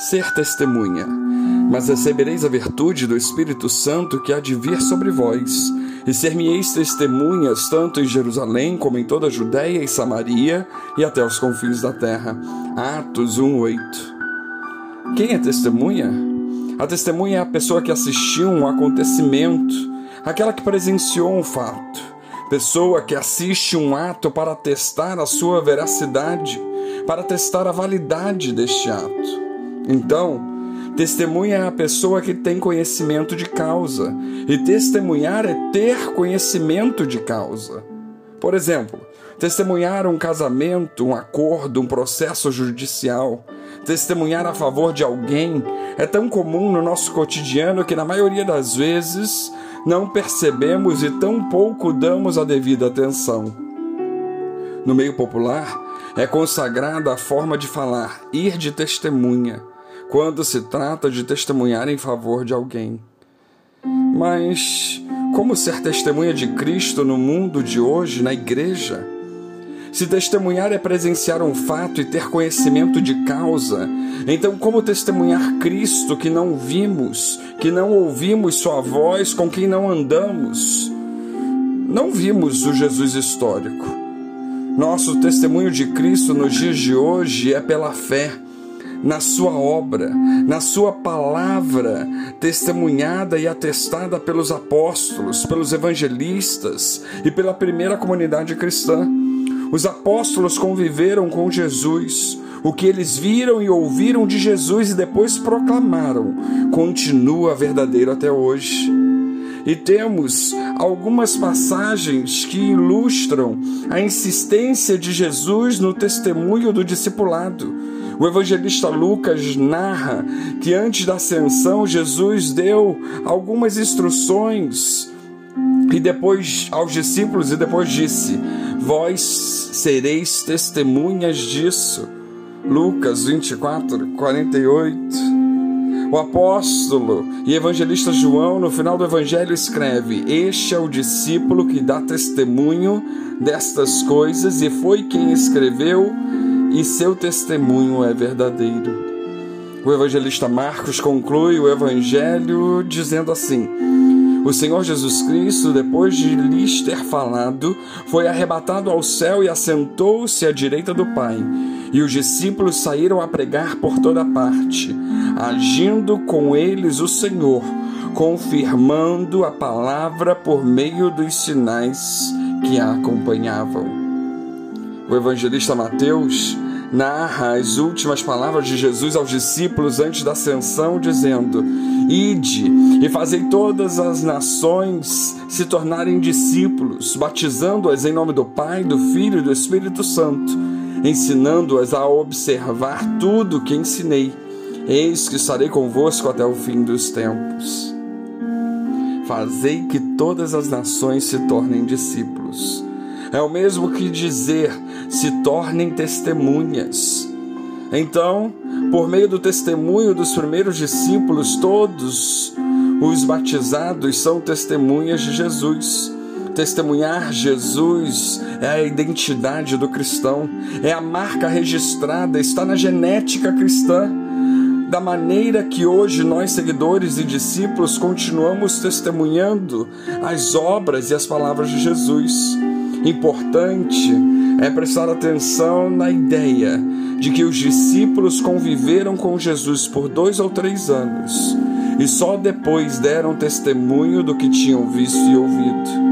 ser testemunha. Mas recebereis a virtude do Espírito Santo que há de vir sobre vós, e ser-me-eis testemunhas tanto em Jerusalém como em toda a Judéia e Samaria e até os confins da terra. Atos 1:8. Quem é testemunha? A testemunha é a pessoa que assistiu um acontecimento, aquela que presenciou um fato, pessoa que assiste um ato para testar a sua veracidade, para testar a validade deste ato. Então, testemunha é a pessoa que tem conhecimento de causa, e testemunhar é ter conhecimento de causa. Por exemplo, testemunhar um casamento, um acordo, um processo judicial, testemunhar a favor de alguém é tão comum no nosso cotidiano que, na maioria das vezes, não percebemos e tão pouco damos a devida atenção. No meio popular, é consagrada a forma de falar, ir de testemunha, quando se trata de testemunhar em favor de alguém. Mas como ser testemunha de Cristo no mundo de hoje, na igreja? Se testemunhar é presenciar um fato e ter conhecimento de causa, então como testemunhar Cristo que não vimos, que não ouvimos Sua voz, com quem não andamos? Não vimos o Jesus histórico. Nosso testemunho de Cristo nos dias de hoje é pela fé na sua obra, na sua palavra, testemunhada e atestada pelos apóstolos, pelos evangelistas e pela primeira comunidade cristã. Os apóstolos conviveram com Jesus. O que eles viram e ouviram de Jesus e depois proclamaram continua verdadeiro até hoje. E temos algumas passagens que ilustram a insistência de Jesus no testemunho do discipulado. O evangelista Lucas narra que antes da ascensão Jesus deu algumas instruções e depois aos discípulos e depois disse: Vós sereis testemunhas disso. Lucas 24, 48. O apóstolo e evangelista João, no final do evangelho, escreve: Este é o discípulo que dá testemunho destas coisas, e foi quem escreveu e seu testemunho é verdadeiro. O evangelista Marcos conclui o evangelho dizendo assim: O Senhor Jesus Cristo, depois de lhes ter falado, foi arrebatado ao céu e assentou-se à direita do Pai. E os discípulos saíram a pregar por toda parte, agindo com eles o Senhor, confirmando a palavra por meio dos sinais que a acompanhavam. O evangelista Mateus narra as últimas palavras de Jesus aos discípulos antes da ascensão, dizendo: Ide e fazei todas as nações se tornarem discípulos, batizando-as em nome do Pai, do Filho e do Espírito Santo, ensinando-as a observar tudo o que ensinei. Eis que estarei convosco até o fim dos tempos. Fazei que todas as nações se tornem discípulos é o mesmo que dizer: se tornem testemunhas. Então, por meio do testemunho dos primeiros discípulos, todos os batizados são testemunhas de Jesus. Testemunhar Jesus é a identidade do cristão, é a marca registrada, está na genética cristã. Da maneira que hoje nós, seguidores e discípulos, continuamos testemunhando as obras e as palavras de Jesus importante é prestar atenção na ideia de que os discípulos conviveram com Jesus por dois ou três anos e só depois deram testemunho do que tinham visto e ouvido.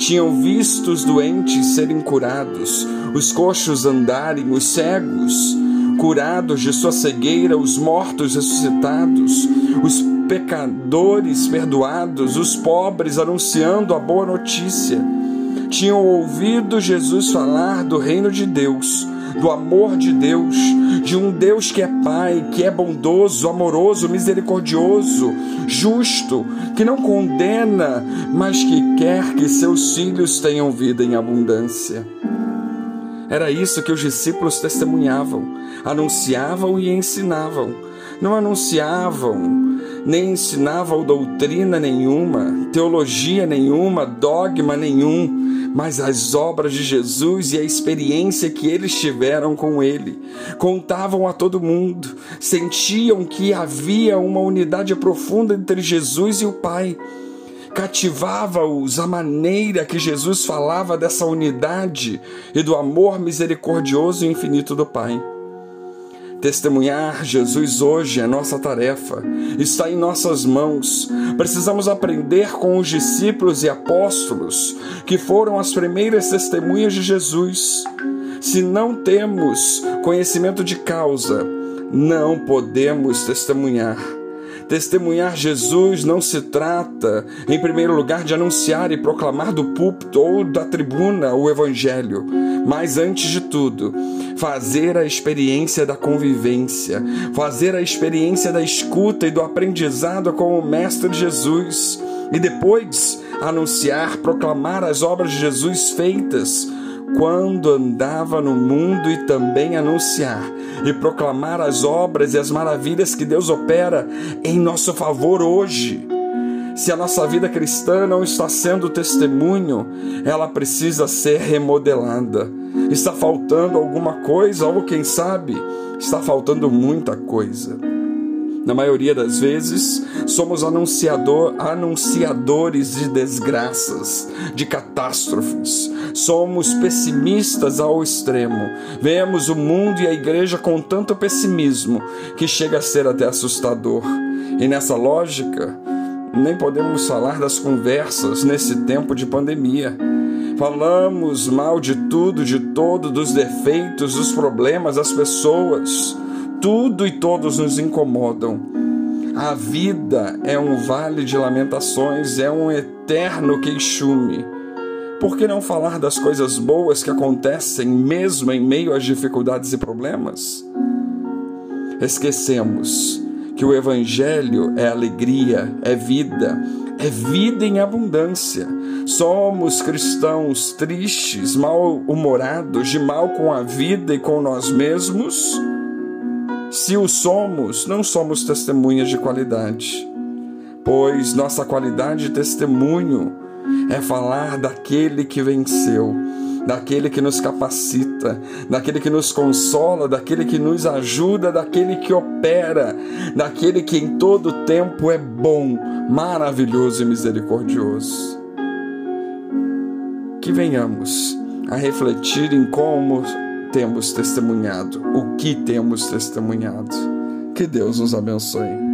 Tinham visto os doentes serem curados, os coxos andarem, os cegos curados de sua cegueira, os mortos ressuscitados, os pecadores perdoados, os pobres anunciando a boa notícia. Tinham ouvido Jesus falar do reino de Deus, do amor de Deus, de um Deus que é Pai, que é bondoso, amoroso, misericordioso, justo, que não condena, mas que quer que seus filhos tenham vida em abundância. Era isso que os discípulos testemunhavam, anunciavam e ensinavam. Não anunciavam, nem ensinavam doutrina nenhuma, teologia nenhuma, dogma nenhum, mas as obras de Jesus e a experiência que eles tiveram com ele. Contavam a todo mundo, sentiam que havia uma unidade profunda entre Jesus e o Pai. Cativava-os a maneira que Jesus falava dessa unidade e do amor misericordioso e infinito do Pai. Testemunhar Jesus hoje é nossa tarefa, está em nossas mãos. Precisamos aprender com os discípulos e apóstolos, que foram as primeiras testemunhas de Jesus. Se não temos conhecimento de causa, não podemos testemunhar. Testemunhar Jesus não se trata, em primeiro lugar, de anunciar e proclamar do púlpito ou da tribuna o Evangelho, mas antes de tudo, fazer a experiência da convivência, fazer a experiência da escuta e do aprendizado com o Mestre Jesus, e depois anunciar, proclamar as obras de Jesus feitas quando andava no mundo e também anunciar e proclamar as obras e as maravilhas que Deus opera em nosso favor hoje. Se a nossa vida cristã não está sendo testemunho, ela precisa ser remodelada. Está faltando alguma coisa, ou quem sabe, está faltando muita coisa. Na maioria das vezes, somos anunciador, anunciadores de desgraças, de catástrofes. Somos pessimistas ao extremo. Vemos o mundo e a igreja com tanto pessimismo que chega a ser até assustador. E nessa lógica, nem podemos falar das conversas nesse tempo de pandemia. Falamos mal de tudo, de todo, dos defeitos, dos problemas, das pessoas tudo e todos nos incomodam. A vida é um vale de lamentações, é um eterno queixume. Por que não falar das coisas boas que acontecem mesmo em meio às dificuldades e problemas? Esquecemos que o Evangelho é alegria, é vida, é vida em abundância. Somos cristãos tristes, mal-humorados, de mal com a vida e com nós mesmos se o somos, não somos testemunhas de qualidade, pois nossa qualidade de testemunho é falar daquele que venceu, daquele que nos capacita, daquele que nos consola, daquele que nos ajuda, daquele que opera, daquele que em todo tempo é bom, maravilhoso e misericordioso. Que venhamos a refletir em como temos testemunhado, o que temos testemunhado. Que Deus nos abençoe.